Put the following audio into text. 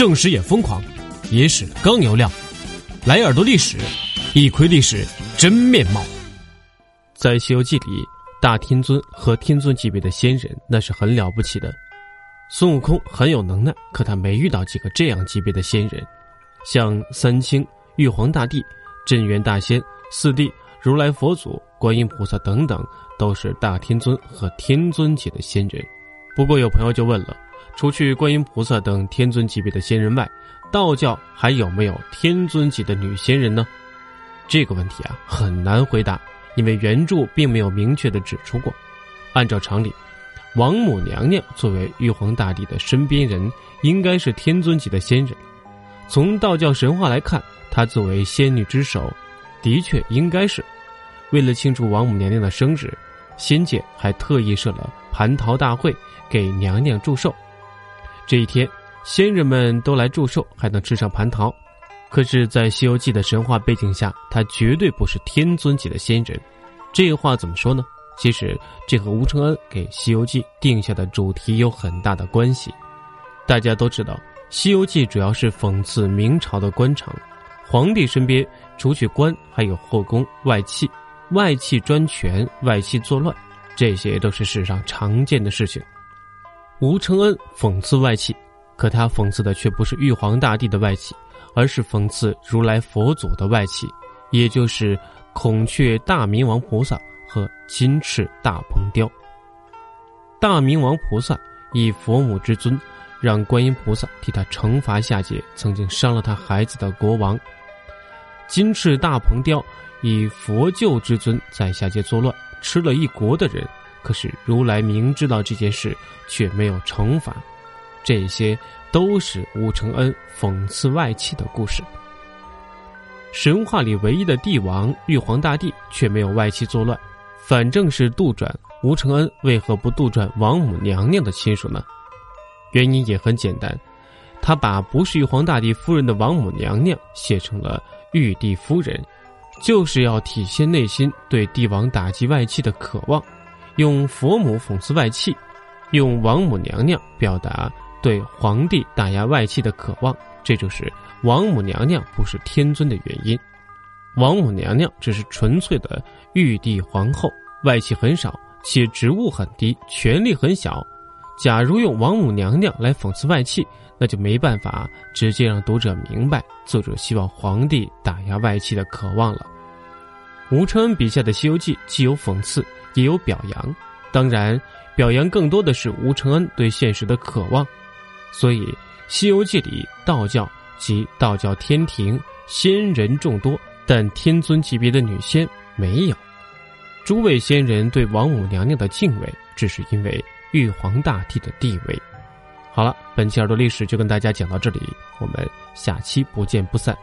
正史也疯狂，野史更有料。来耳朵历史，一窥历史真面貌。在《西游记》里，大天尊和天尊级别的仙人那是很了不起的。孙悟空很有能耐，可他没遇到几个这样级别的仙人，像三清、玉皇大帝、镇元大仙、四帝、如来佛祖、观音菩萨等等，都是大天尊和天尊级的仙人。不过有朋友就问了。除去观音菩萨等天尊级别的仙人外，道教还有没有天尊级的女仙人呢？这个问题啊很难回答，因为原著并没有明确的指出过。按照常理，王母娘娘作为玉皇大帝的身边人，应该是天尊级的仙人。从道教神话来看，她作为仙女之首，的确应该是。为了庆祝王母娘娘的生日，仙界还特意设了蟠桃大会，给娘娘祝寿。这一天，仙人们都来祝寿，还能吃上蟠桃。可是，在《西游记》的神话背景下，他绝对不是天尊级的仙人。这话怎么说呢？其实，这和吴承恩给《西游记》定下的主题有很大的关系。大家都知道，《西游记》主要是讽刺明朝的官场，皇帝身边除去官，还有后宫外戚，外戚专权，外戚作乱，这些都是史上常见的事情。吴承恩讽刺外戚，可他讽刺的却不是玉皇大帝的外戚，而是讽刺如来佛祖的外戚，也就是孔雀大明王菩萨和金翅大鹏雕。大明王菩萨以佛母之尊，让观音菩萨替他惩罚下界曾经伤了他孩子的国王；金翅大鹏雕以佛救之尊，在下界作乱，吃了一国的人。可是如来明知道这件事，却没有惩罚，这些都是吴承恩讽刺外戚的故事。神话里唯一的帝王玉皇大帝却没有外戚作乱，反正是杜撰。吴承恩为何不杜撰王母娘娘的亲属呢？原因也很简单，他把不是玉皇大帝夫人的王母娘娘写成了玉帝夫人，就是要体现内心对帝王打击外戚的渴望。用佛母讽刺外戚，用王母娘娘表达对皇帝打压外戚的渴望，这就是王母娘娘不是天尊的原因。王母娘娘只是纯粹的玉帝皇后，外戚很少，且职务很低，权力很小。假如用王母娘娘来讽刺外戚，那就没办法直接让读者明白作者希望皇帝打压外戚的渴望了。吴承恩笔下的《西游记》既有讽刺。也有表扬，当然，表扬更多的是吴承恩对现实的渴望。所以，《西游记》里道教及道教天庭仙人众多，但天尊级别的女仙没有。诸位仙人对王母娘娘的敬畏，只是因为玉皇大帝的地位。好了，本期耳朵历史就跟大家讲到这里，我们下期不见不散。